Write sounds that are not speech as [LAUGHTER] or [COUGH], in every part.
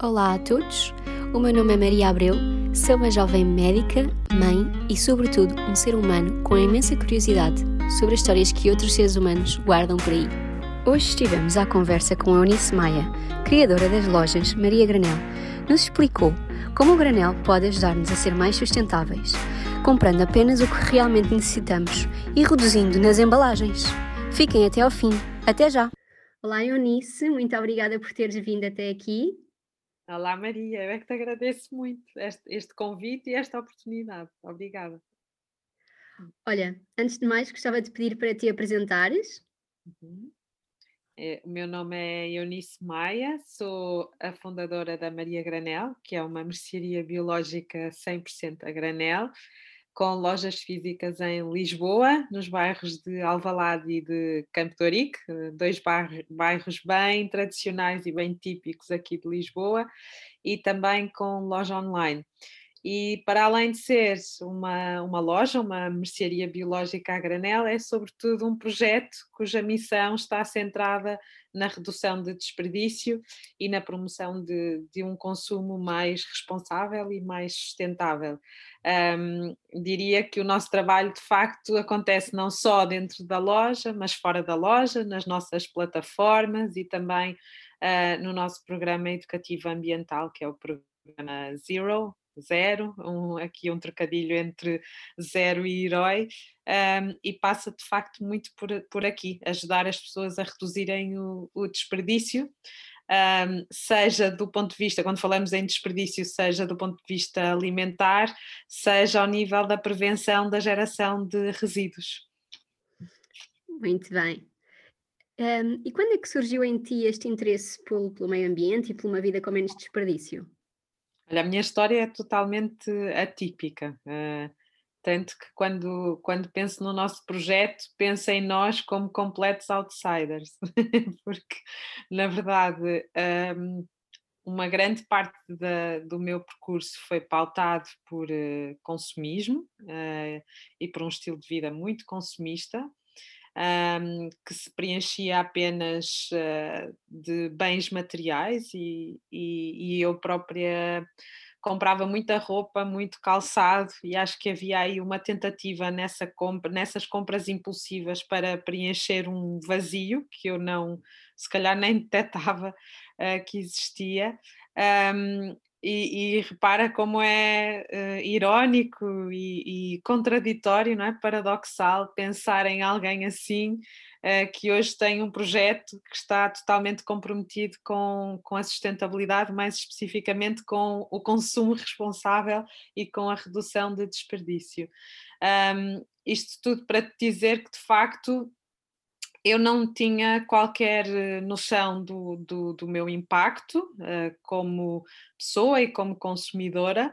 Olá a todos, o meu nome é Maria Abreu, sou uma jovem médica, mãe e, sobretudo, um ser humano com imensa curiosidade sobre as histórias que outros seres humanos guardam por aí. Hoje estivemos à conversa com a Eunice Maia, criadora das lojas Maria Granel. Nos explicou como o granel pode ajudar-nos a ser mais sustentáveis, comprando apenas o que realmente necessitamos e reduzindo nas embalagens. Fiquem até ao fim. Até já! Olá, Eunice, muito obrigada por teres vindo até aqui. Olá, Maria, eu é que te agradeço muito este, este convite e esta oportunidade. Obrigada. Olha, antes de mais, gostava de pedir para te apresentares. Uhum. É, o meu nome é Eunice Maia, sou a fundadora da Maria Granel, que é uma mercearia biológica 100% a granel, com lojas físicas em Lisboa, nos bairros de Alvalade e de Campo de Ourique, dois bairros bem tradicionais e bem típicos aqui de Lisboa, e também com loja online. E para além de ser uma, uma loja, uma mercearia biológica a granel, é sobretudo um projeto cuja missão está centrada na redução de desperdício e na promoção de, de um consumo mais responsável e mais sustentável. Um, diria que o nosso trabalho de facto acontece não só dentro da loja, mas fora da loja, nas nossas plataformas e também uh, no nosso programa educativo ambiental, que é o programa Zero, zero, um, aqui um trocadilho entre zero e herói, um, e passa de facto muito por, por aqui, ajudar as pessoas a reduzirem o, o desperdício. Um, seja do ponto de vista, quando falamos em desperdício, seja do ponto de vista alimentar, seja ao nível da prevenção da geração de resíduos. Muito bem. Um, e quando é que surgiu em ti este interesse pelo, pelo meio ambiente e por uma vida com menos desperdício? Olha, a minha história é totalmente atípica. Uh, tanto que quando, quando penso no nosso projeto, penso em nós como completos outsiders, [LAUGHS] porque na verdade um, uma grande parte da, do meu percurso foi pautado por uh, consumismo uh, e por um estilo de vida muito consumista um, que se preenchia apenas uh, de bens materiais e, e, e, eu própria comprava muita roupa, muito calçado e acho que havia aí uma tentativa nessa compra, nessas compras impulsivas para preencher um vazio que eu não, se calhar nem [LAUGHS] detectava uh, que existia. Um, e, e, repara como é uh, irónico e, e, contraditório, não é? paradoxal, pensar em alguém assim uh, que hoje tem um projeto que está totalmente comprometido com, com a sustentabilidade, mais especificamente com o consumo responsável e com a redução de desperdício. Um, isto tudo para te dizer que, de facto, eu não tinha qualquer eh, noção do, do, do meu impacto uh, como pessoa e como consumidora,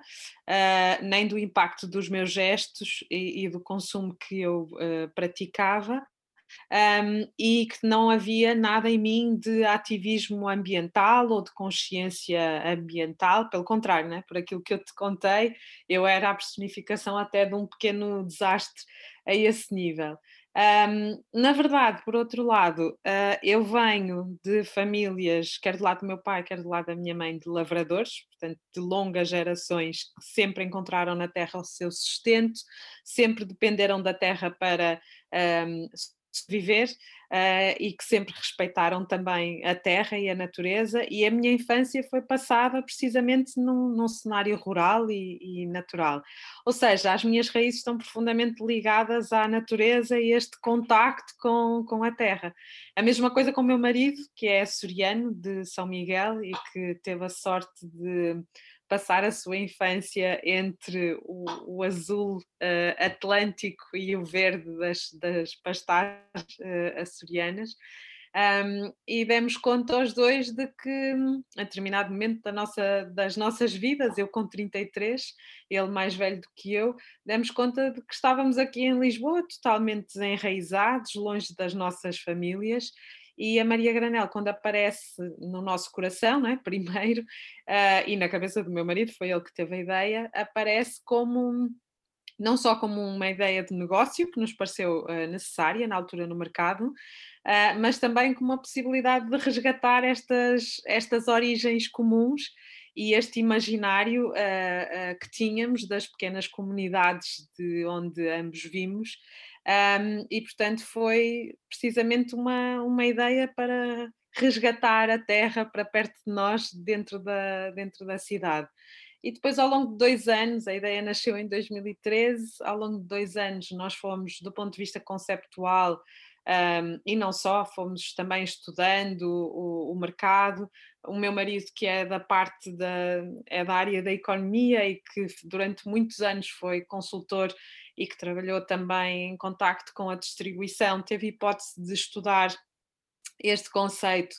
uh, nem do impacto dos meus gestos e, e do consumo que eu uh, praticava. Um, e que não havia nada em mim de ativismo ambiental ou de consciência ambiental, pelo contrário, né? por aquilo que eu te contei, eu era a personificação até de um pequeno desastre a esse nível. Um, na verdade, por outro lado, uh, eu venho de famílias, quer do lado do meu pai, quer do lado da minha mãe, de lavradores, portanto, de longas gerações que sempre encontraram na terra o seu sustento, sempre dependeram da terra para um, viver uh, e que sempre respeitaram também a terra e a natureza, e a minha infância foi passada precisamente num, num cenário rural e, e, natural. Ou seja, as minhas raízes estão profundamente ligadas à natureza e este contacto com, com a terra. A mesma coisa com o meu marido, que é açoriano de São Miguel e que teve a sorte de passar a sua infância entre o, o azul uh, atlântico e o verde das, das pastagens uh, açorianas. Um, e demos conta aos dois de que, a determinado momento da nossa, das nossas vidas, eu com 33, ele mais velho do que eu, demos conta de que estávamos aqui em Lisboa totalmente desenraizados, longe das nossas famílias e a Maria Granel, quando aparece no nosso coração, não é? [LAUGHS] primeiro, uh, e na cabeça do meu marido, foi ele que teve a ideia, aparece como não só como uma ideia de negócio que nos pareceu uh, necessária na altura no mercado, uh, mas também como uma possibilidade de resgatar estas, estas origens comuns e este imaginário que tínhamos das pequenas comunidades de onde ambos vimos, um, e portanto foi precisamente uma, uma ideia para resgatar a terra para perto de nós, dentro da, dentro da cidade. E depois, ao longo de dois anos, a ideia nasceu em 2013, ao longo de dois anos, nós fomos, do ponto de vista conceptual, um, e não só, fomos também estudando o, o, mercado. O meu marido, que é da parte da, é da área da economia e que durante muitos anos foi consultor e que trabalhou também em contacto com a distribuição, teve hipótese de estudar este conceito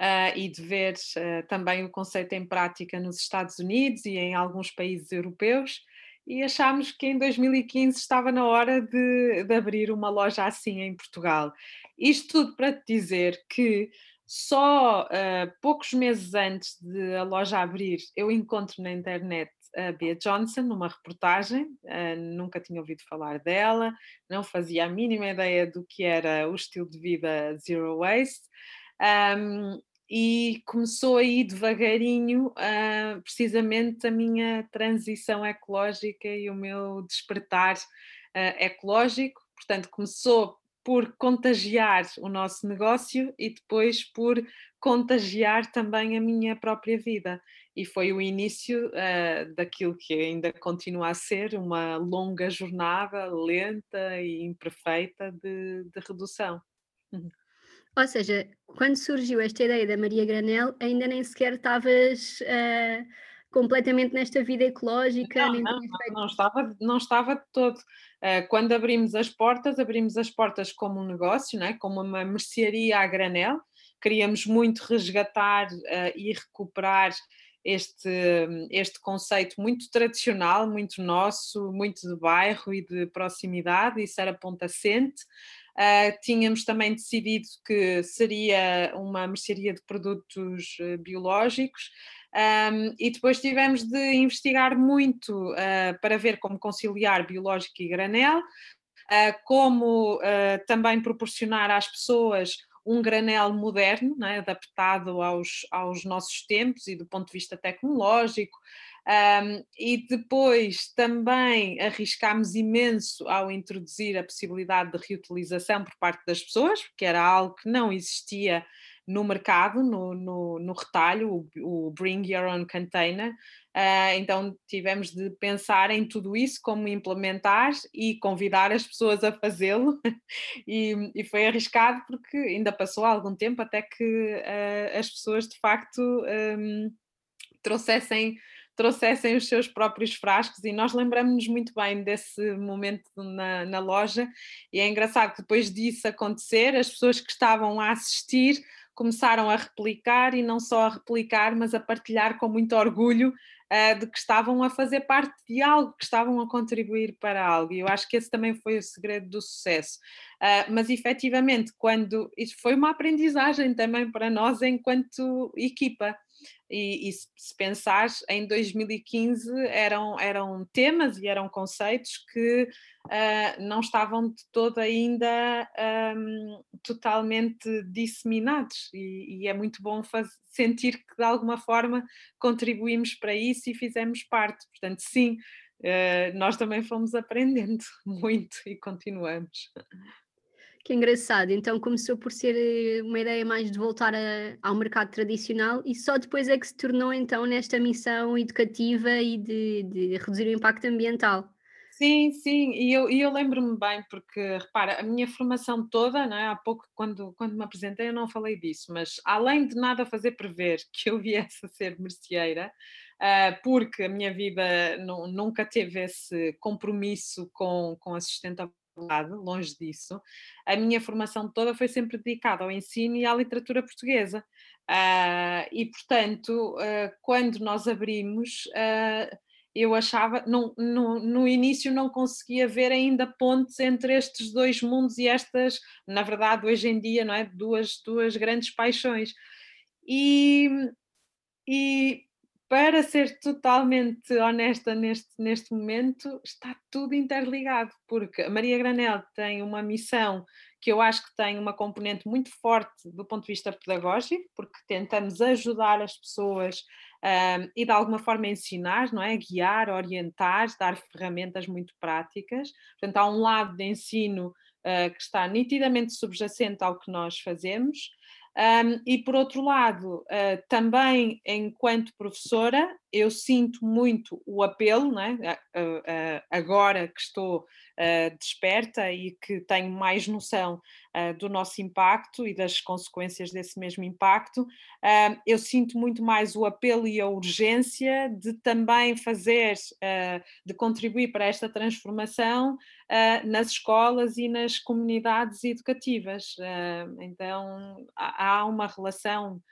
uh, e de ver uh, também o conceito em prática nos Estados Unidos e em alguns países europeus. E achámos que em 2015 estava na hora de, de abrir uma loja assim em Portugal. Isto tudo para te dizer que só uh, poucos meses antes de a loja abrir, eu encontro na internet a Bea Johnson numa reportagem, uh, nunca tinha ouvido falar dela, não fazia a mínima ideia do que era o estilo de vida zero waste. Um, e começou aí devagarinho uh, precisamente a minha transição ecológica e o meu despertar uh, ecológico. Portanto, começou por contagiar o nosso negócio e depois por contagiar também a minha própria vida. E foi o início uh, daquilo que ainda continua a ser uma longa jornada lenta e imperfeita de, de redução. Ou seja, quando surgiu esta ideia da Maria Granel, ainda nem sequer estavas uh, completamente nesta vida ecológica? Não, não, não, não, estava, não estava de todo. Uh, quando abrimos as portas, abrimos as portas como um negócio, né? como uma mercearia a granel. Queríamos muito resgatar uh, e recuperar este, este conceito muito tradicional, muito nosso, muito de bairro e de proximidade, isso era ponto assente. Uh, tínhamos também decidido que seria uma mercearia de produtos biológicos. Um, e depois tivemos de investigar muito uh, para ver como conciliar biológico e granel, como também proporcionar às pessoas um granel moderno, né, adaptado aos, aos nossos tempos e do ponto de vista tecnológico, um, e depois também arriscámos imenso ao introduzir a possibilidade de reutilização por parte das pessoas, porque era algo que não existia no mercado, no, no, no retalho, o, o, Bring Your Own Container. Uh, então tivemos de pensar em tudo isso, como implementar e convidar as pessoas a fazê-lo. [LAUGHS] e, e, foi arriscado porque ainda passou algum tempo até que uh, as pessoas de facto um, trouxessem trouxessem os seus próprios frascos e nós lembramos-nos muito bem desse momento na, na loja e é engraçado que depois disso acontecer, as pessoas que estavam a assistir começaram a replicar e não só a replicar, mas a partilhar com muito orgulho uh, de que estavam a fazer parte de algo, que estavam a contribuir para algo. E eu acho que esse também foi o segredo do sucesso. Uh, mas efetivamente, quando isso foi uma aprendizagem também para nós enquanto equipa. E, e se, pensares, em 2015 eram, eram temas e eram conceitos que uh, não estavam de todo ainda um, totalmente disseminados, e, e, é muito bom sentir que de alguma forma contribuímos para isso e fizemos parte. Portanto, sim, uh, nós também fomos aprendendo [LAUGHS] muito e continuamos. Que engraçado. Então começou por ser eh, uma ideia mais de voltar a, ao mercado tradicional e só depois é que se tornou então nesta missão educativa e de, de reduzir o impacto ambiental. Sim, sim, e eu, eu lembro-me bem, porque repara, a minha formação toda, não é? há pouco quando, quando me apresentei eu não falei disso, mas além de nada fazer prever [LAUGHS] que eu viesse a ser merceeira, uh, porque a minha vida nunca teve esse compromisso com, com a sustentabilidade longe disso. A minha formação toda foi sempre dedicada ao ensino e à literatura portuguesa. Uh, e, portanto, uh, quando nós abrimos, uh, eu achava, no, no, no, início não conseguia ver ainda pontes entre estes dois mundos e estas, na verdade, hoje em dia, não é? Duas, duas grandes paixões. E, e para ser totalmente honesta neste, neste momento, está tudo interligado, porque a Maria Granel tem uma missão que eu acho que tem uma componente muito forte do ponto de vista pedagógico, porque tentamos ajudar as pessoas um, e de alguma forma ensinar, não é? Guiar, orientar, dar ferramentas muito práticas. Portanto, há um lado de ensino uh, que está nitidamente subjacente ao que nós fazemos. Um, e por outro lado, uh, também enquanto professora, eu sinto muito o apelo, né? Agora que estou desperta e que tenho mais noção do nosso impacto e das consequências desse mesmo impacto, eu sinto muito mais o apelo e a urgência de também fazer, de contribuir para esta transformação nas escolas e nas comunidades educativas. então, há uma relação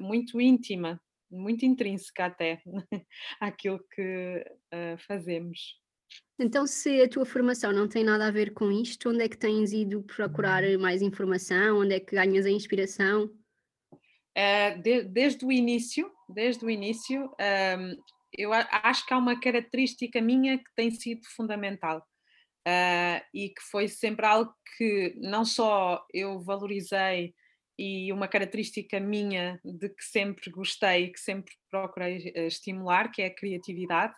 muito íntima muito intrínseca até [LAUGHS] àquilo que uh, fazemos. Então, se a tua formação não tem nada a ver com isto, onde é que tens ido procurar uhum. mais informação? Onde é que ganhas a inspiração? Uh, de, desde o início, desde o início, um, ehm, eu acho que há uma característica minha que tem sido fundamental uh, e que foi sempre algo que não só eu valorizei e uma característica minha de que sempre gostei, que sempre procurei eh, estimular, que é a criatividade.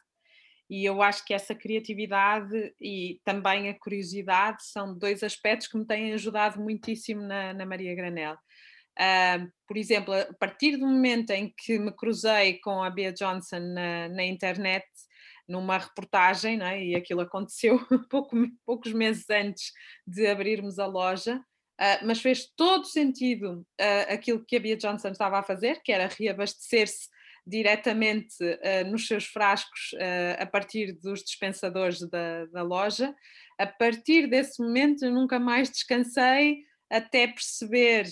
E eu acho que essa criatividade e também a curiosidade são dois aspectos que me têm ajudado muitíssimo na, na Maria Granel. Uh, por exemplo, a partir do momento em que me cruzei com a Bea Johnson na, na internet, numa reportagem, é? e aquilo aconteceu [LAUGHS] pouco, poucos meses antes de abrirmos a loja, Uh, mas fez todo sentido uh, aquilo que a Bia Johnson estava a fazer, que era reabastecer-se diretamente uh, nos seus frascos a partir dos dispensadores da, da, loja. A partir desse momento, eu nunca mais descansei até perceber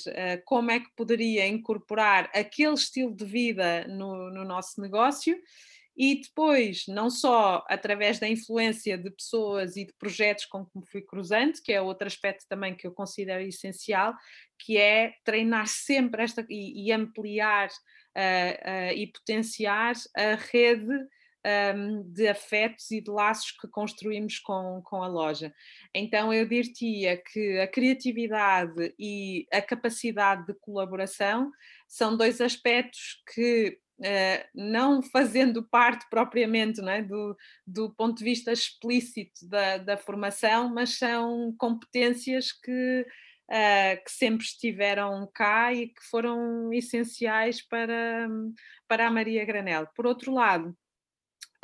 como é que poderia incorporar aquele estilo de vida no, no nosso negócio e depois, não só através da influência de pessoas e de projetos com que me fui cruzando, que é outro aspecto também que eu considero essencial, que é treinar sempre esta e, e ampliar uh, uh, e potenciar a rede um, de afetos e de laços que construímos com, com a loja. Então eu diria que a criatividade e a capacidade de colaboração são dois aspectos que Uh, não fazendo parte propriamente é, do, do ponto de vista explícito da, da formação, mas são competências que, uh, que sempre estiveram cá e que foram essenciais para, para a Maria Granel. Por outro lado,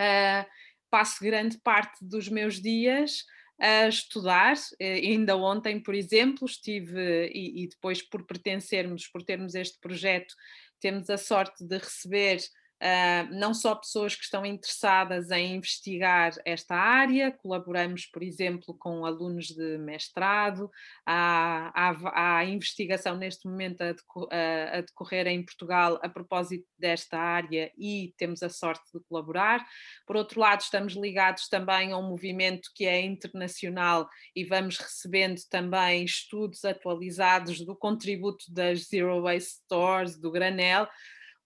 uh, passo grande parte dos meus dias a estudar. Ainda ontem, por exemplo, estive, e, e depois por pertencermos, por termos este projeto, temos a sorte de receber Uh, não só pessoas que estão interessadas em investigar esta área, colaboramos, por exemplo, com alunos de mestrado, há, investigação neste momento a, a, a, decorrer em Portugal a propósito desta área e temos a sorte de colaborar. Por outro lado, estamos ligados também a um movimento que é internacional e vamos recebendo também estudos atualizados do contributo das Zero Waste Stores, do Granel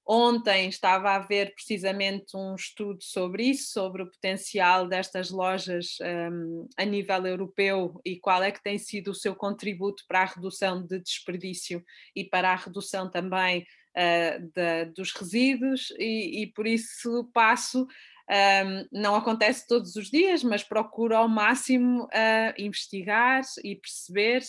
Ontem estava a haver precisamente um estudo sobre isso, sobre o potencial destas lojas um, a nível europeu e qual é que tem sido o seu contributo para a redução de desperdício e para a redução também uh, dos resíduos, e, e, por isso passo. Um, não acontece todos os dias, mas procuro ao máximo uh, investigar e perceber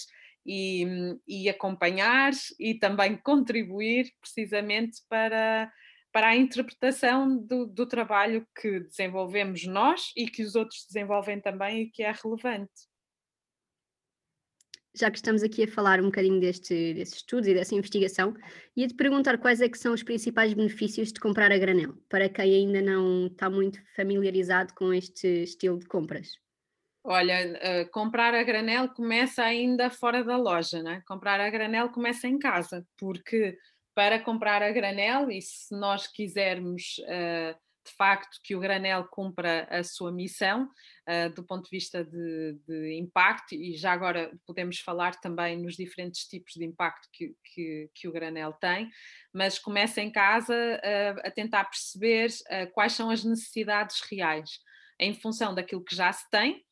e, e acompanhar e também contribuir precisamente para, para a interpretação do, do, trabalho que desenvolvemos nós e que os outros desenvolvem também e que é relevante. Já que estamos aqui a falar um bocadinho deste, desses estudos e dessa investigação, ia-te perguntar quais é que são os principais benefícios de comprar a granel, para quem ainda não está muito familiarizado com este estilo de compras. Olha, uh, comprar a granel começa ainda fora da loja, né? comprar a granel começa em casa, porque para comprar a granel, e se nós quisermos uh, de facto que o granel cumpra a sua missão uh, do ponto de vista de, de, impacto, e já agora podemos falar também nos diferentes tipos de impacto que, que, que o granel tem, mas começa em casa a tentar perceber quais são as necessidades reais em função daquilo que já se tem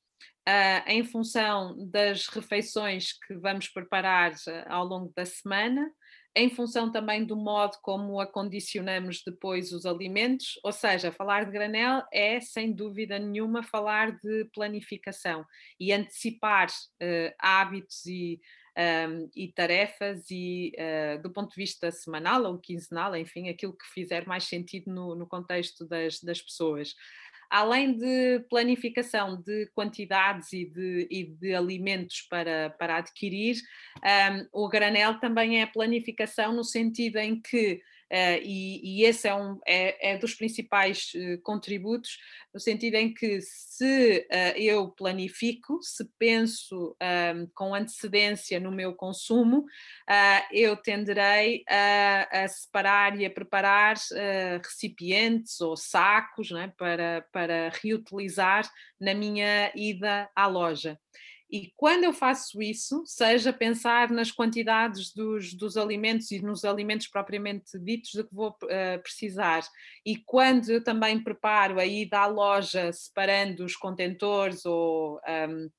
Uh, em função das refeições que vamos preparar uh, ao longo da semana, em função também do modo como acondicionamos depois os alimentos, ou seja, falar de granel é sem dúvida nenhuma falar de planificação e antecipar uh, hábitos e, um, e tarefas e uh, do ponto de vista semanal ou quinzenal, enfim, aquilo que fizer mais sentido no, no contexto das, das pessoas além de planificação de quantidades e de, e de alimentos para, para adquirir, um, o granel também é planificação no sentido em que e, e, esse é, um, é, é dos principais uh, contributos, no sentido em que se uh, eu planifico, se penso um, com antecedência no meu consumo, eu tenderei a, a, separar e a preparar recipientes ou sacos né, para, para reutilizar na minha ida à loja. E quando eu faço isso, seja pensar nas quantidades dos, dos alimentos e nos alimentos propriamente ditos de que vou uh, precisar, e quando eu também preparo a ida à loja separando os contentores ou um,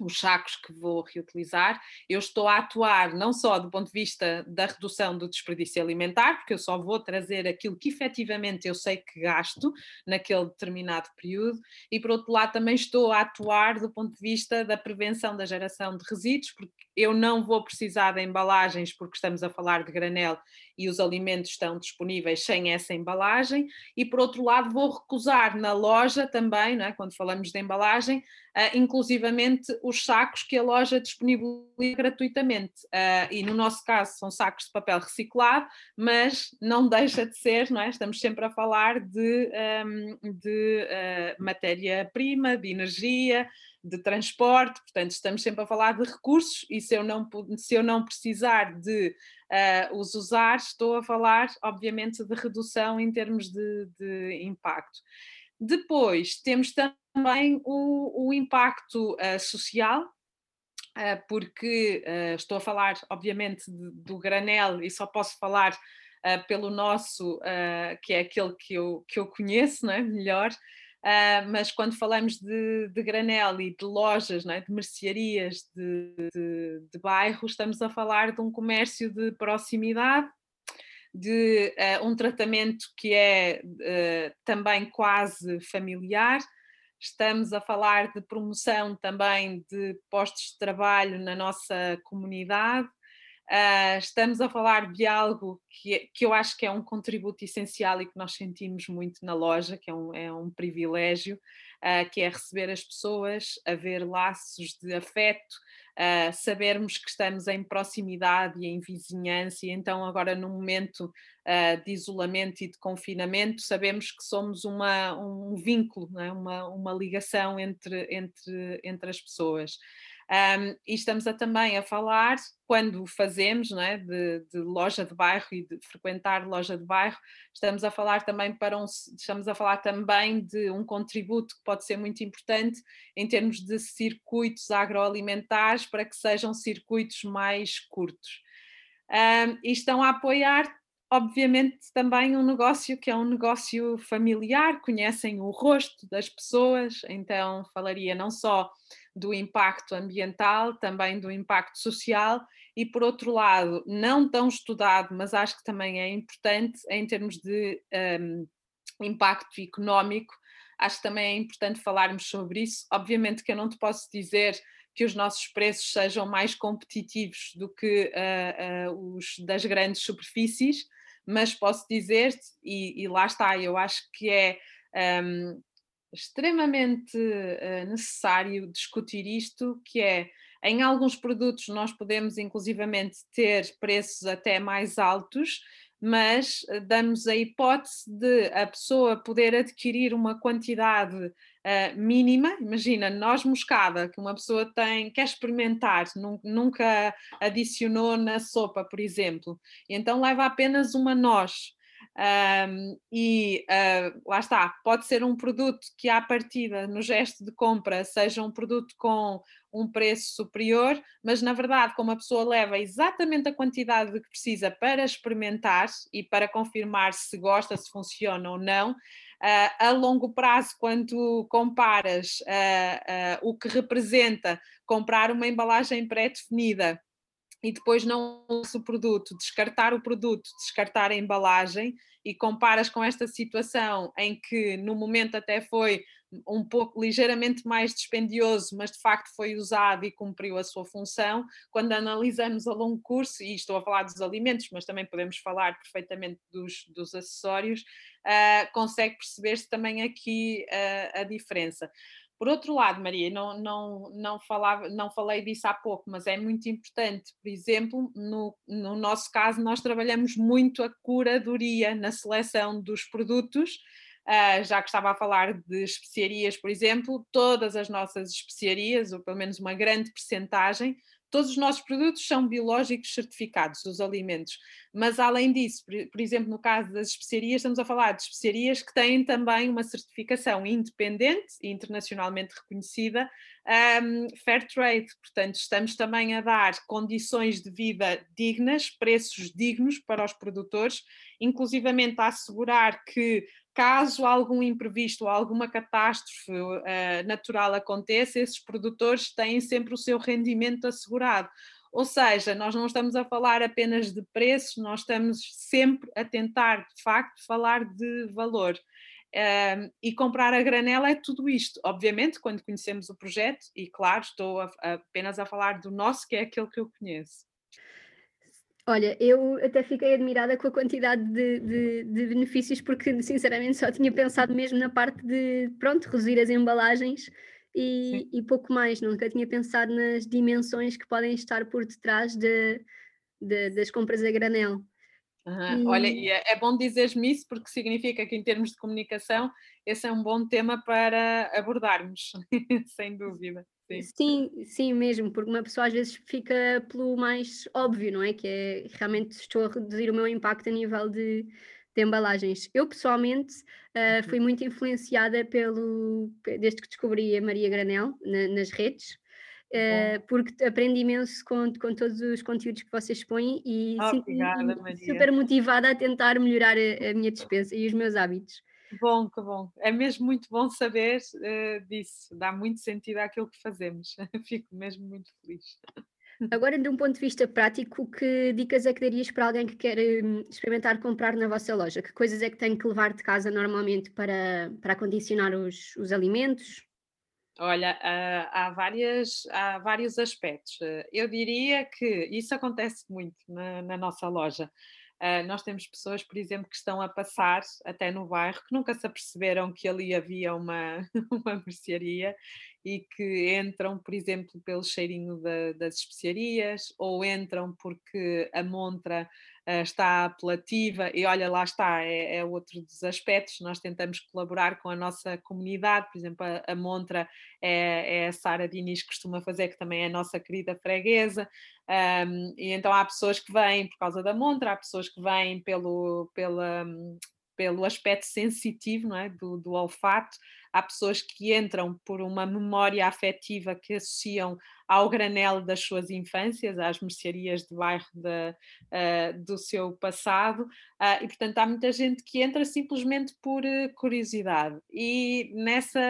os sacos que vou reutilizar, eu estou a atuar não só do ponto de vista da redução do desperdício alimentar, porque eu só vou trazer aquilo que efetivamente eu sei que gasto naquele determinado período, e por outro lado também estou a atuar do ponto de vista da prevenção da geração de resíduos, porque eu não vou precisar de embalagens porque estamos a falar de granel e os alimentos estão disponíveis sem essa embalagem, e por outro lado vou recusar na loja também, é? quando falamos de embalagem, uh, inclusivamente os sacos que a loja disponibiliza gratuitamente. Uh, e no nosso caso são sacos de papel reciclado, mas não [LAUGHS] deixa de ser, não é? estamos sempre a falar de, um, ehm, de uh, matéria-prima, de energia, de transporte, portanto, estamos sempre a falar de recursos e se eu não, se eu não precisar de uh, os usar, estou a falar, obviamente, de redução em termos de, de impacto. Depois, temos também o, o impacto uh, social, uh, porque estou a falar, obviamente, de, do granel e só posso falar pelo nosso, que é aquele que eu, que eu conheço não é? melhor. Uh, mas quando falamos de, de, granel e de lojas, é? de mercearias de, de, de bairro, estamos a falar de um comércio de proximidade, de uh, um tratamento que é uh, também quase familiar. Estamos a falar de promoção também de postos de trabalho na nossa comunidade, Uh, estamos a falar de algo que, que eu acho que é um contributo essencial e que nós sentimos muito na loja, que é um, é um privilégio, uh, que é receber as pessoas, haver laços de afeto, uh, sabermos que estamos em proximidade e em vizinhança, e então agora num momento de isolamento e de confinamento, sabemos que somos uma, um vínculo, é? uma, uma ligação entre, entre, entre as pessoas. Um, e estamos a, também a falar, quando fazemos é, de, de, loja de bairro e de frequentar loja de bairro, estamos a falar também para um, estamos a falar também de um contributo que pode ser muito importante em termos de circuitos agroalimentares para que sejam circuitos mais curtos. Um, e estão a apoiar obviamente também um negócio que é um negócio familiar, conhecem o rosto das pessoas, então falaria não só do impacto ambiental, também do impacto social e, por outro lado, não tão estudado, mas acho que também é importante em termos de um, impacto económico. Acho que também é importante falarmos sobre isso. Obviamente que eu não te posso dizer que os nossos preços sejam mais competitivos do que uh, uh, os das grandes superfícies, mas posso dizer-te, e, e, lá está, eu acho que é um, extremamente uh, necessário discutir isto, que é em alguns produtos nós podemos inclusivamente ter preços até mais altos, mas eh, damos a hipótese de a pessoa poder adquirir uma quantidade uh, mínima, imagina, noz moscada, que uma pessoa tem, quer experimentar, nunca adicionou na sopa, por exemplo, e então leva apenas uma noz. Um, e uh, lá está, pode ser um produto que à partida no gesto de compra seja um produto com um preço superior, mas na verdade, como a pessoa leva exatamente a quantidade que precisa para experimentar e para confirmar se gosta, se funciona ou não, uh, a longo prazo, quando comparas uh, o que representa comprar uma embalagem pré-definida e depois não usa o produto, descartar o produto, descartar a embalagem e comparas com esta situação em que no momento até foi um pouco ligeiramente mais dispendioso, mas de facto foi usado e cumpriu a sua função. Quando analisamos a longo curso, e estou a falar dos alimentos, mas também podemos falar perfeitamente dos, dos acessórios, uh, consegue perceber-se também aqui uh, a diferença. Por outro lado, Maria, não, não, não, falava, não falei disso há pouco, mas é muito importante, por exemplo, no, no nosso caso, nós trabalhamos muito a curadoria na seleção dos produtos, Uh, já que estava a falar de especiarias, por exemplo, todas as nossas especiarias, ou pelo menos uma grande percentagem, Todos os nossos produtos são biológicos certificados, os alimentos. Mas, além disso, por, por, exemplo, no caso das especiarias, estamos a falar de especiarias que têm também uma certificação independente e internacionalmente reconhecida, um, Fair Trade. Portanto, estamos também a dar condições de vida dignas, preços dignos para os produtores, inclusivamente a assegurar que caso algum imprevisto ou alguma catástrofe uh, natural aconteça, esses produtores têm sempre o seu rendimento assegurado. Ou seja, nós não estamos a falar apenas de preços, nós estamos sempre a tentar, de facto, falar de valor. Uh, e comprar a granela é tudo isto. Obviamente, quando conhecemos o projeto, e claro, estou a, a, apenas a falar do nosso, que é aquele que eu conheço. Olha, eu até fiquei admirada com a quantidade de, de, de, benefícios, porque sinceramente só tinha pensado mesmo na parte de, pronto, reduzir as embalagens e, e pouco mais. Nunca tinha pensado nas dimensões que podem estar por detrás de, das compras a granel. Uhum. E... Olha, e é, é bom dizeres-me isso porque significa que, em termos de comunicação, esse é um bom tema para abordarmos, [LAUGHS] sem dúvida. Sim. sim, sim, mesmo, porque uma pessoa às vezes fica pelo mais óbvio, não é? Que é realmente estou a reduzir o meu impacto a nível de, de embalagens. Eu pessoalmente uh, fui muito influenciada pelo desde que descobri a Maria Granel na, nas redes. Uh, porque aprendi imenso com, com todos os conteúdos que vocês põem e Obrigada, sinto super motivada a tentar melhorar a, a minha dispensa e os meus hábitos. Que bom, que bom. É mesmo muito bom saber uh, disso. Dá muito sentido àquilo que fazemos. [LAUGHS] Fico mesmo muito feliz. [LAUGHS] Agora, de um ponto de vista prático, que dicas é que darias para alguém que quer hum, experimentar comprar na vossa loja? Que coisas é que tem que levar de casa normalmente para, para acondicionar os, os alimentos? Olha, há, várias, há vários aspectos. Eu diria que isso acontece muito na, na nossa loja. Uh, nós temos pessoas, por exemplo, que estão a passar até no bairro, que nunca se aperceberam que ali havia uma, [LAUGHS] uma mercearia e que entram, por exemplo, pelo cheirinho da, das especiarias ou entram porque a montra está apelativa e olha, lá está, é, é, outro dos aspectos, nós tentamos colaborar com a nossa comunidade, por exemplo, a, a montra é, é a Sara Diniz que costuma fazer, que também é a nossa querida freguesa, um, e então há pessoas que vêm por causa da montra, há pessoas que vêm pelo, pela, pelo aspecto sensitivo não é? do, do olfato, há pessoas que entram por uma memória afetiva que associam ao granel das suas infâncias, às mercearias de bairro de, uh, do seu passado, uh, e portanto há muita gente que entra simplesmente por uh, curiosidade. E nessa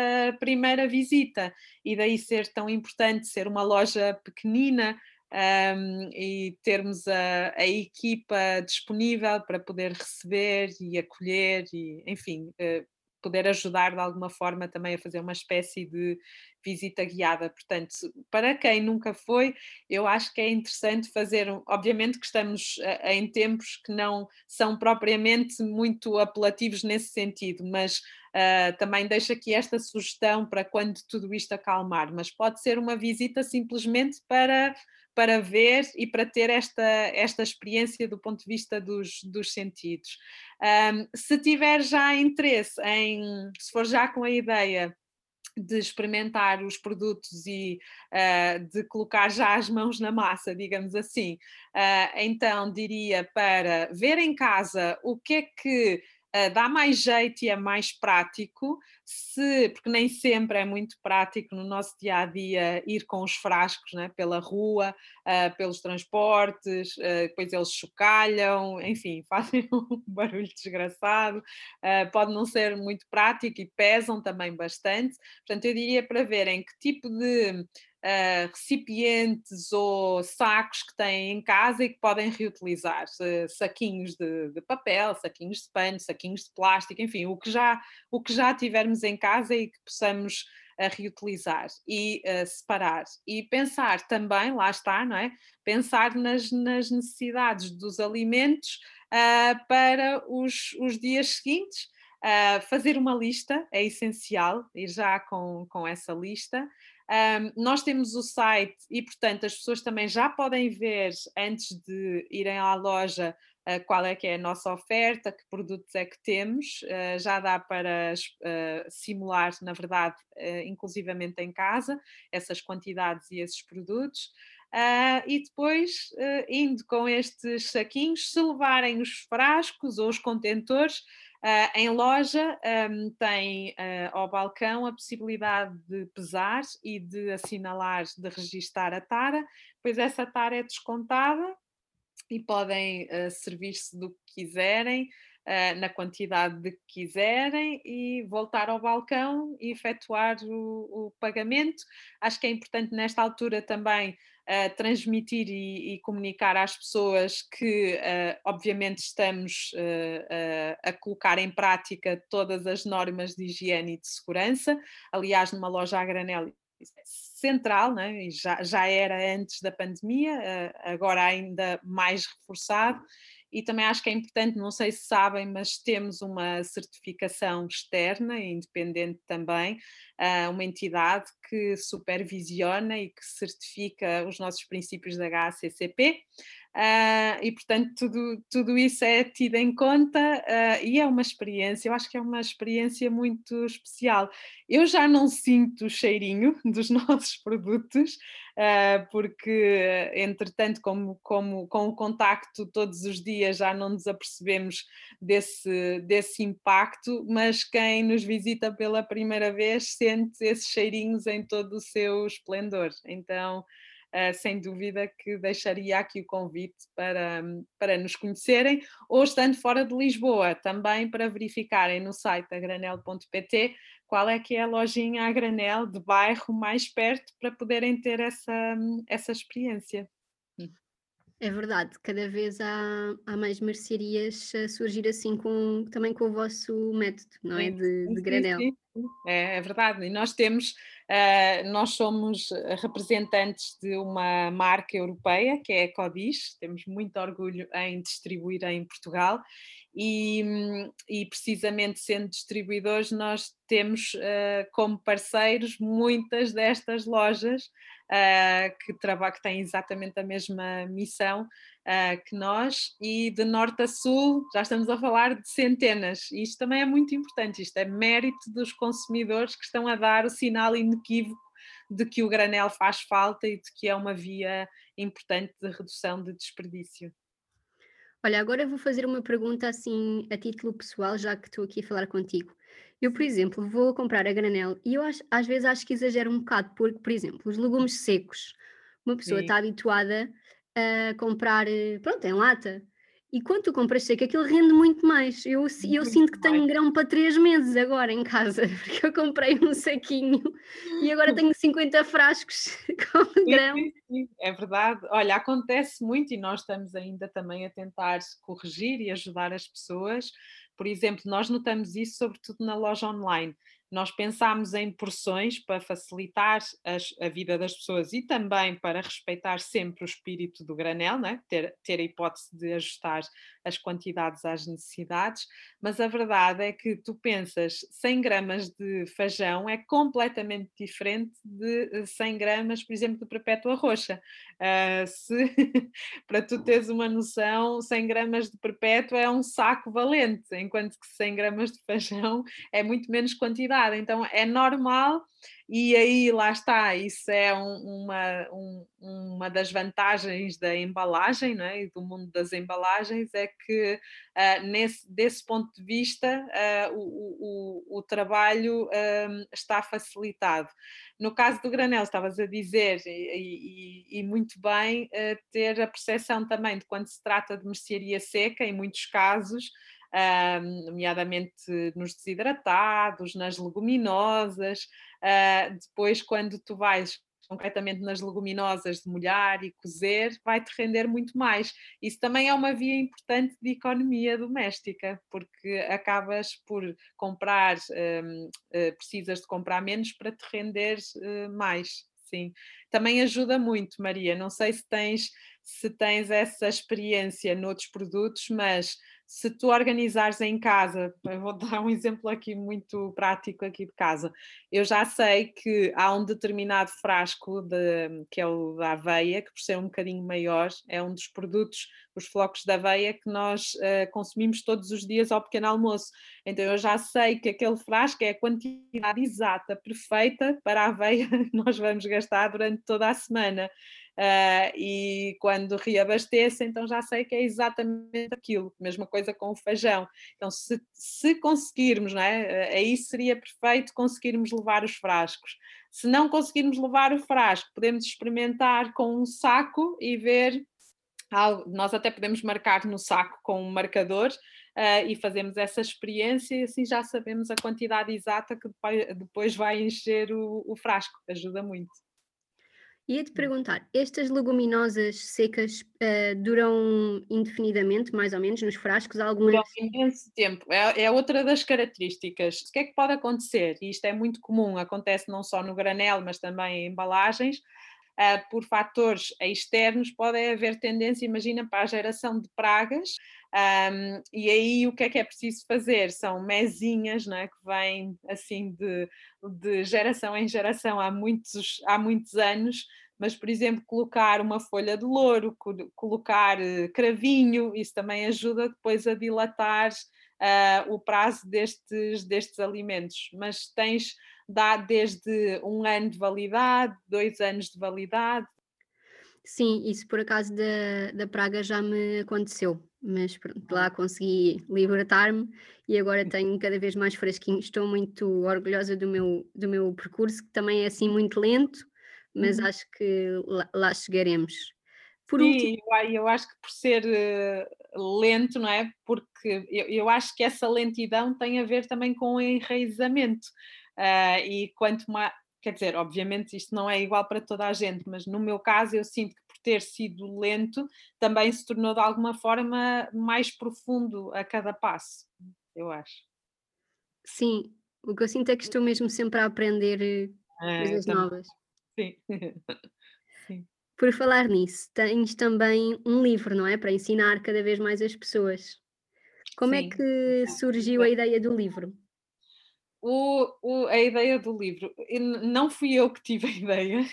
primeira visita, e daí ser tão importante ser uma loja pequenina, um, e termos a, a, equipa disponível para poder receber e acolher e, enfim, uh, poder ajudar de alguma forma também a fazer uma espécie de visita guiada. Portanto, para quem nunca foi, eu acho que é interessante fazer. Obviamente que estamos uh, em tempos que não são propriamente muito apelativos nesse sentido, mas uh, também deixo aqui esta sugestão para quando tudo isto acalmar. Mas pode ser uma visita simplesmente para para ver e para ter esta, esta experiência do ponto de vista dos, dos sentidos. Um, se tiver já interesse em, se for já com a ideia de experimentar os produtos e uh, de colocar já as mãos na massa, digamos assim, uh, então diria para ver em casa o que é que uh, dá mais jeito e é mais prático, se, porque nem sempre é muito prático no nosso dia a dia ir com os frascos né, pela rua, uh, pelos transportes, uh, depois eles chocalham, enfim, [LAUGHS] fazem um barulho desgraçado, pode não ser muito prático e pesam também bastante. Portanto, eu diria para verem que tipo de uh, recipientes ou sacos que têm em casa e que podem reutilizar, uh, saquinhos de, de, papel, saquinhos de pano, saquinhos de plástico, enfim, o que já, o que já tivermos em casa e que possamos a reutilizar e uh, separar e pensar também, lá está, não é? Pensar nas, nas necessidades dos alimentos uh, para os, os dias seguintes. Uh, fazer uma lista é essencial, e já com, com essa lista. Um, nós temos o site e, portanto, as pessoas também já podem ver antes de irem à loja uh, qual é que é a nossa oferta, que produtos é que temos. Uh, já dá para uh, simular, na verdade, inclusivamente em casa, essas quantidades e esses produtos. e depois, indo com estes saquinhos, se levarem os frascos ou os contentores, Uh, em loja um, tem uh, ao balcão a possibilidade de pesar e de assinalar, de registar a tara, pois essa tara é descontada e podem uh, servir-se do que quiserem, na quantidade de que quiserem e voltar ao balcão e efetuar o, o pagamento. Acho que é importante nesta altura também uh, transmitir e, e, comunicar às pessoas que, uh, obviamente, estamos uh, a colocar em prática todas as normas de higiene e de segurança. Aliás, numa loja a granel central, né? já, já era antes da pandemia, agora ainda mais reforçado, e também acho que é importante, não sei se sabem, mas temos uma certificação externa, independente também, ah, uma entidade que supervisiona e que certifica os nossos princípios da HACCP. Uh, e portanto tudo, tudo isso é tido em conta uh, e é uma experiência, eu acho que é uma experiência muito especial. Eu já não sinto o cheirinho [LAUGHS] dos nossos produtos, porque entretanto, como, como com o contacto todos os dias já não nos apercebemos desse, desse impacto, mas quem nos visita pela primeira vez sente esses cheirinhos em todo o seu esplendor. Então uh, sem dúvida que deixaria aqui o convite para, para nos conhecerem, ou estando fora de Lisboa, também para verificarem no site agranel.pt qual é que é a lojinha a granel de bairro mais perto para poderem ter essa, essa experiência. É verdade, cada vez há, há mais mercearias a surgir assim com, também com o vosso método, não é? De, de granel. Sim, sim. É, é, verdade, e nós temos, uh, nós somos representantes de uma marca europeia que é a Codis, temos muito orgulho em distribuir em Portugal. E, e precisamente sendo distribuidores nós temos uh, como parceiros muitas destas lojas uh, que, que têm exatamente a mesma missão uh, que nós, e de norte a sul já estamos a falar de centenas. E isto também é muito importante, isto é mérito dos consumidores que estão a dar o sinal inequívoco de que o granel faz falta e de que é uma via importante de redução de desperdício. Olha, agora eu vou fazer uma pergunta assim a título pessoal, já que estou aqui a falar contigo. Eu, por exemplo, vou comprar a granel e eu acho, às vezes acho que exagero um bocado, porque, por exemplo, os legumes secos, uma pessoa está habituada a comprar, eh, pronto, em lata. E quando tu compras seco, aquilo rende muito mais. Eu, eu sinto que tenho grão para três meses agora em casa, [LAUGHS] porque eu comprei um saquinho e agora [LAUGHS] tenho 50 frascos [LAUGHS] com grão. Sim, sim, é verdade. Olha, acontece muito e nós estamos ainda também a tentar corrigir e ajudar as pessoas por exemplo, nós notamos isso sobretudo na loja online. Nós pensámos em porções para facilitar as, a vida das pessoas e também para respeitar sempre o espírito do granel, né? ter, ter a hipótese de ajustar as quantidades às necessidades, mas a verdade é que tu pensas 100 gramas de feijão é completamente diferente de 100 gramas, por exemplo, de perpétua roxa. Uh, se, [LAUGHS] para tu teres uma noção, 100 gramas de perpétua é um saco valente, enquanto que 100 gramas de [LAUGHS] feijão é muito menos quantidade. Então é normal e aí lá está, isso é um, uma, um, uma das vantagens da embalagem não é? do mundo das embalagens, é que uh, nesse, desse ponto de vista uh, o, o, o, trabalho uh, está facilitado. No caso do granel, estavas a dizer, e, e, e muito bem, ter a percepção também de quando se trata de mercearia seca, em muitos casos, nomeadamente nos desidratados, nas leguminosas. Uh, depois, quando tu vais concretamente nas leguminosas de molhar e cozer, vai-te render muito mais. Isso também é uma via importante de economia doméstica, porque acabas por comprar, um, uh, eh, precisas de comprar menos para te render uh, mais. Sim, também ajuda muito, Maria. Não sei se tens se tens essa experiência noutros produtos, mas se tu organizares em casa, vou [LAUGHS] dar um exemplo aqui muito prático aqui de casa. Eu já sei que há um determinado frasco de, que é o da aveia, que por ser um bocadinho maior, é um dos produtos, os flocos de aveia que nós uh, consumimos todos os dias ao pequeno almoço. Então eu já sei que aquele frasco é a quantidade exata, perfeita para a aveia [LAUGHS] que nós vamos gastar durante toda a semana uh, e quando reabasteço, então já sei que é exatamente aquilo. Mesma coisa com o feijão. Então, se, se conseguirmos, não é? Uh, aí seria perfeito conseguirmos levar os frascos. Se não conseguirmos levar o frasco, podemos experimentar com um saco e ver. Nós até podemos marcar no saco com um marcador Uh, e fazemos essa experiência e assim já sabemos a quantidade exata que depois vai encher o, o frasco, ajuda muito. Ia-te perguntar, estas leguminosas secas uh, duram indefinidamente, mais ou menos, nos frascos? Algumas... Duram imenso tempo. É, é, outra das características. O que é que pode acontecer? E isto é muito comum, acontece não só no granel, mas também em embalagens. Uh, por fatores externos, pode haver tendência, imagina, para a geração de pragas, um, e aí o que é que é preciso fazer? São mesinhas não é? que vêm assim de, de geração em geração há muitos, há muitos anos, mas, por exemplo, colocar uma folha de louro, colocar eh, cravinho, isso também ajuda depois a dilatar uh, o prazo destes, destes alimentos. Mas tens dá desde um ano de validade, dois anos de validade. Sim, isso por acaso da, da praga já me aconteceu, mas pronto, lá consegui libertar-me e agora tenho cada vez mais fresquinho. Estou muito orgulhosa do meu, do meu percurso, que também é assim muito lento, mas uhum. acho que lá, lá chegaremos. Por Sim, último... eu acho que por ser uh, lento, não é? Porque eu, eu acho que essa lentidão tem a ver também com o enraizamento. Uh, e quanto mais, quer dizer, obviamente isto não é igual para toda a gente, mas no meu caso eu sinto que por ter sido lento também se tornou de alguma forma mais profundo a cada passo, eu acho. Sim, o que eu sinto é que estou mesmo sempre a aprender é, coisas também. novas. Sim. [LAUGHS] Sim. Por falar nisso, tens também um livro, não é? Para ensinar cada vez mais as pessoas. Como é Sim. é que surgiu a ideia do livro? O, o, a ideia do livro, não fui eu que tive a [LAUGHS] ideia,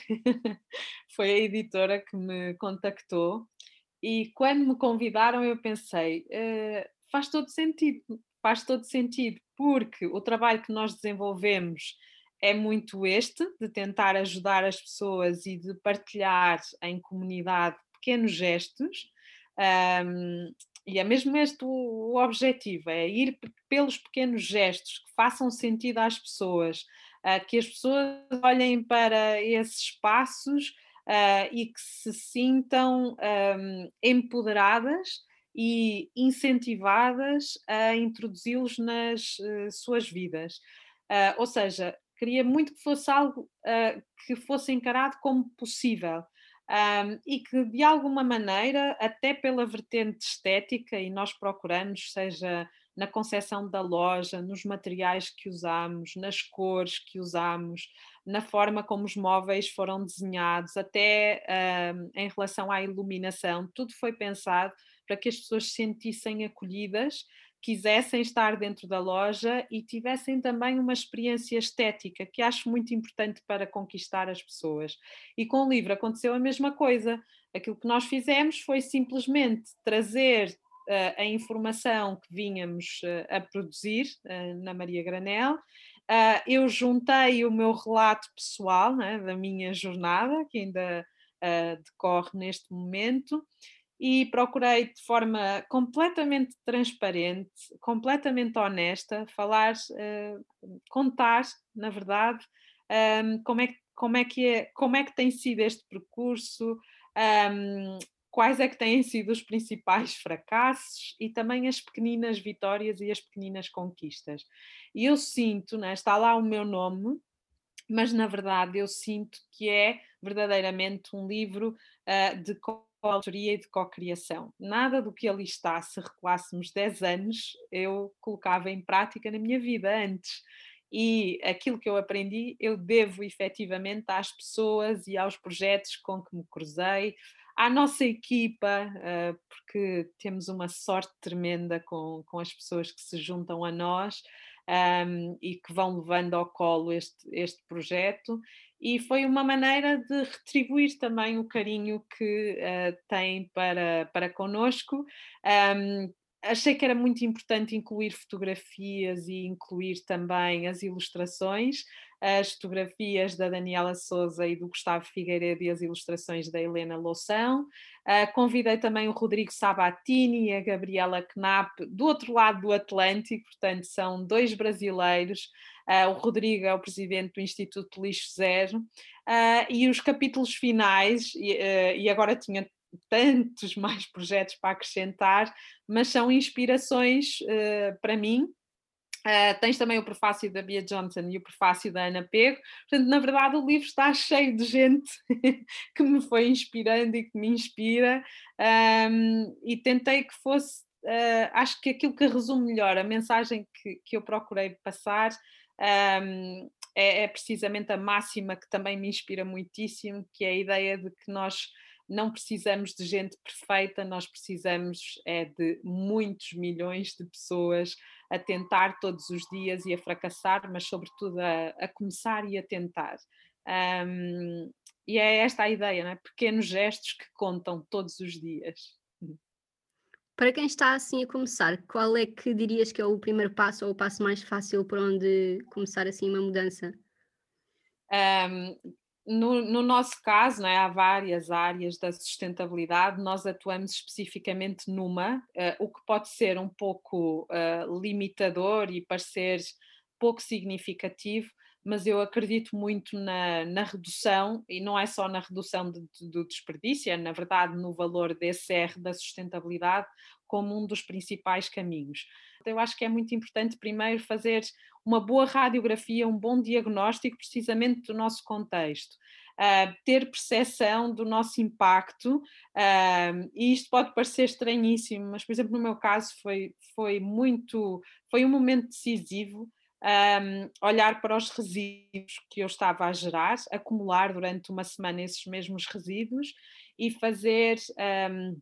foi a editora que me contactou e quando me convidaram eu pensei, uh, faz todo sentido, faz todo sentido, porque o trabalho que nós desenvolvemos é muito este, de tentar ajudar as pessoas e de partilhar em comunidade pequenos gestos. Um, e é mesmo este o, o objetivo: é ir pelos pequenos gestos que façam sentido às pessoas, uh, que as pessoas olhem para esses passos uh, e que se sintam um, empoderadas e incentivadas a introduzi-los nas uh, suas vidas. ou seja, queria muito que fosse algo que fosse encarado como possível um, e que de alguma maneira, até pela vertente estética, e nós procuramos, seja na concepção da loja, nos materiais que usamos, nas cores que usamos, na forma como os móveis foram desenhados, até um, em relação à iluminação, tudo foi pensado para que as pessoas se sentissem acolhidas quisessem estar dentro da loja e tivessem também uma experiência estética, que acho muito importante para conquistar as pessoas. E com o livro aconteceu a mesma coisa. Aquilo que nós fizemos foi simplesmente trazer uh, a informação que vínhamos uh, a produzir uh, na Maria Granel. eu juntei o meu relato pessoal né, da minha jornada, que ainda decorre neste momento, e procurei de forma completamente transparente, completamente honesta, falar, uh, contar, na verdade, um, ehm, como, é, como, é que é, como é que tem sido este percurso, um, ehm, quais é que têm sido os principais fracassos e também as pequeninas vitórias e as pequeninas conquistas. E eu sinto, né, está lá o meu nome, mas na verdade eu sinto que é verdadeiramente um livro uh, de autoria e de cocriação. Nada do que ali está, se recuássemos 10 anos, eu colocava em prática na minha vida antes. E aquilo que eu aprendi, eu devo efetivamente às pessoas e aos projetos com que me cruzei, à nossa equipa, uh, porque temos uma sorte tremenda com, com as pessoas que se juntam a nós um, e que vão levando ao colo este, este projeto. E foi uma maneira de retribuir também o carinho que uh, tem para, para connosco. Um, achei que era muito importante incluir fotografias e incluir também as ilustrações, as fotografias da Daniela Souza e do Gustavo Figueiredo e as ilustrações da Helena Loução. Uh, convidei também o Rodrigo Sabatini e a Gabriela Knapp do outro lado do Atlântico, portanto, são dois brasileiros. Uh, o Rodrigo é o presidente do Instituto Lixo Zero. Uh, e os capítulos finais, e, e agora tinha tantos [LAUGHS] mais projetos para acrescentar, mas são inspirações uh, para mim. Uh, tens também o prefácio da Bia Johnson e o prefácio da Ana Pego. Portanto, na verdade, o livro está cheio de gente [LAUGHS] que me foi inspirando e que me inspira. Um, e tentei que fosse, uh, acho que aquilo que resume melhor a mensagem que, que eu procurei passar um, é, é precisamente a máxima que também me inspira muitíssimo, que é a ideia de que nós não precisamos de gente perfeita, nós precisamos é de muitos milhões de pessoas a tentar todos os dias e a fracassar, mas sobretudo a, a começar e a tentar. Um, e é esta a ideia, não é? pequenos gestos que contam todos os dias. Para quem está assim a começar, qual é que dirias que é o primeiro passo ou o passo mais fácil por onde começar assim uma mudança? Um, no, no, nosso caso, é? há várias áreas da sustentabilidade, nós atuamos especificamente numa, uh, o que pode ser um pouco uh, limitador e parecer pouco significativo, mas eu acredito muito na, na redução, e não é só na redução de, de, do desperdício, é na verdade no valor desse R da sustentabilidade como um dos principais caminhos. Eu acho que é muito importante primeiro fazer uma boa radiografia, um bom diagnóstico precisamente do nosso contexto. Uh, ter percepção do nosso impacto, uh, e isto pode parecer estranhíssimo, mas, por exemplo, no meu caso foi, foi muito, foi um momento decisivo, um, olhar para os resíduos que eu estava a gerar, acumular durante uma semana esses mesmos resíduos e fazer um,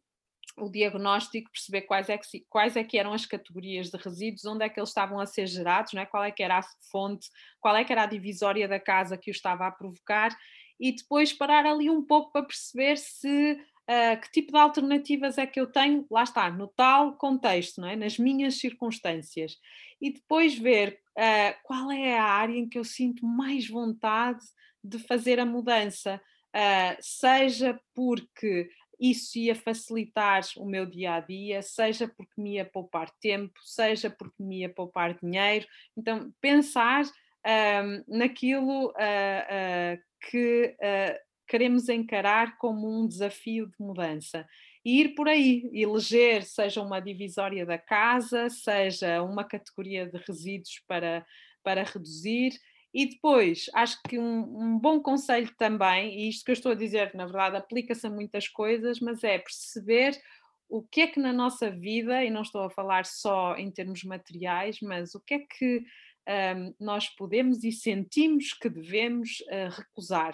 o diagnóstico, perceber quais é, que, quais é que eram as categorias de resíduos, onde é que eles estavam a ser gerados, não é? qual é que era a fonte, qual é que era a divisória da casa que o estava a provocar e depois parar ali um pouco para perceber se uh, que tipo de alternativas é que eu tenho, lá está, no tal contexto, é? nas minhas circunstâncias, e depois ver uh, qual é a área em que eu sinto mais vontade de fazer a mudança. Uh, seja porque isso ia facilitar o meu dia a dia, seja porque me ia poupar tempo, seja porque me ia poupar dinheiro. Então, pensar um, naquilo uh, uh, que uh, queremos encarar como um desafio de mudança. E ir por aí, eleger, seja uma divisória da casa, seja uma categoria de resíduos para, para reduzir, e depois, acho que um, um, bom conselho também, e isto que eu estou a dizer, na verdade, aplica-se a muitas coisas, mas é perceber o que é que na nossa vida, e não estou a falar só em termos materiais, mas o que é que um, nós podemos e sentimos que devemos uh, recusar.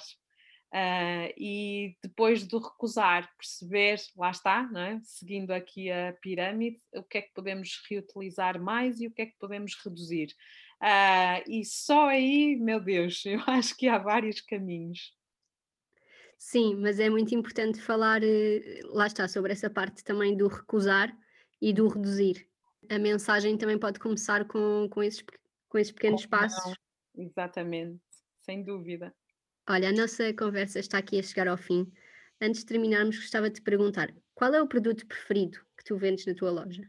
Uh, e depois de recusar, perceber, lá está, é? seguindo aqui a pirâmide, o que é que podemos reutilizar mais e o que é que podemos reduzir. Uh, e só aí, meu Deus, [LAUGHS] eu acho que há vários caminhos. Sim, mas é muito importante falar, eh, lá está, sobre essa parte também do recusar e do reduzir. A mensagem também pode começar com, com, esses, com esses pequenos passos. Exatamente, sem dúvida. Olha, a nossa conversa está aqui a chegar ao fim. Antes de terminarmos, gostava de te perguntar: qual é o produto preferido que tu vendes na tua loja?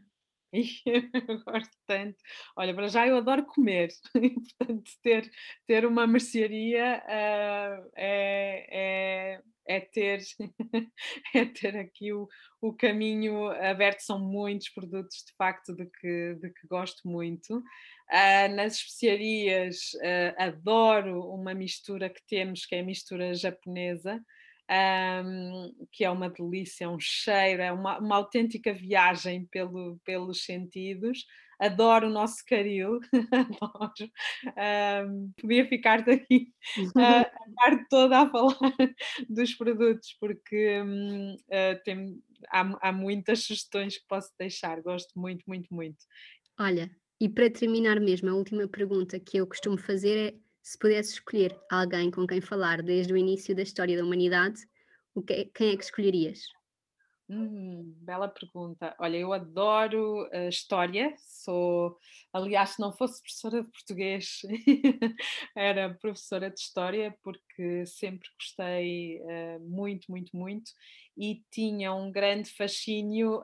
[LAUGHS] eu gosto tanto. Olha, para já eu adoro comer, [LAUGHS] portanto, ter, ter uma mercearia uh, é, é, é ter, [LAUGHS] é ter aqui o, o caminho aberto. São muitos produtos, de facto, de que, de que gosto muito. Uh, nas especiarias, uh, adoro uma mistura que temos, que é a mistura japonesa. Um, que é uma delícia, um cheiro, é uma, uma autêntica viagem pelo, pelos sentidos adoro o nosso caril, [LAUGHS] adoro. Um, podia ficar daqui [LAUGHS] a, a tarde toda a falar [LAUGHS] dos produtos, porque um, uh, tem, há, há muitas sugestões que posso deixar, gosto muito, muito, muito. Olha, e para terminar mesmo, a última pergunta que eu costumo fazer é se pudesse escolher alguém com quem falar desde o início da história da humanidade, o que, é, quem é que escolherias? Hum, bela pergunta. Olha, eu adoro a história, sou, aliás, se não fosse professora de português, [LAUGHS] era professora de história, porque sempre gostei uh, muito, muito, muito e tinha um grande fascínio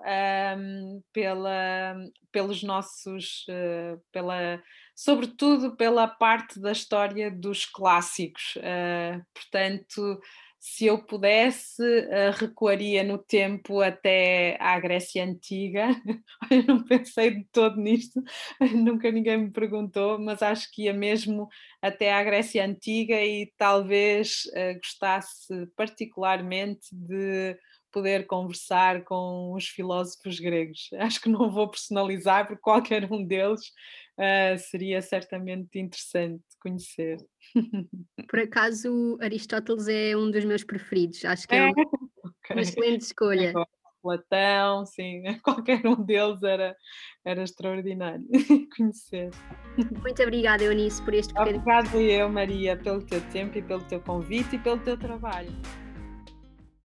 um, pela, pelos nossos, uh, pela, sobretudo pela parte da história dos clássicos. Portanto, se eu pudesse, uh, recuaria no tempo até à Grécia Antiga. [LAUGHS] eu não pensei de todo nisto, [LAUGHS] nunca ninguém me perguntou, mas acho que ia mesmo até à Grécia Antiga e talvez uh, gostasse particularmente de poder conversar com os filósofos gregos. [LAUGHS] Acho que não vou personalizar, porque qualquer um deles uh, seria certamente interessante conhecer. Por acaso, Aristóteles é um dos meus preferidos. Acho que é, é [LAUGHS] okay. uma excelente escolha. Platão, sim, [LAUGHS] qualquer um deles era, era extraordinário [LAUGHS] conhecer. Muito obrigada, Eunice, por este pequeno. Obrigada eu, Maria, pelo teu tempo e pelo teu convite e pelo teu trabalho.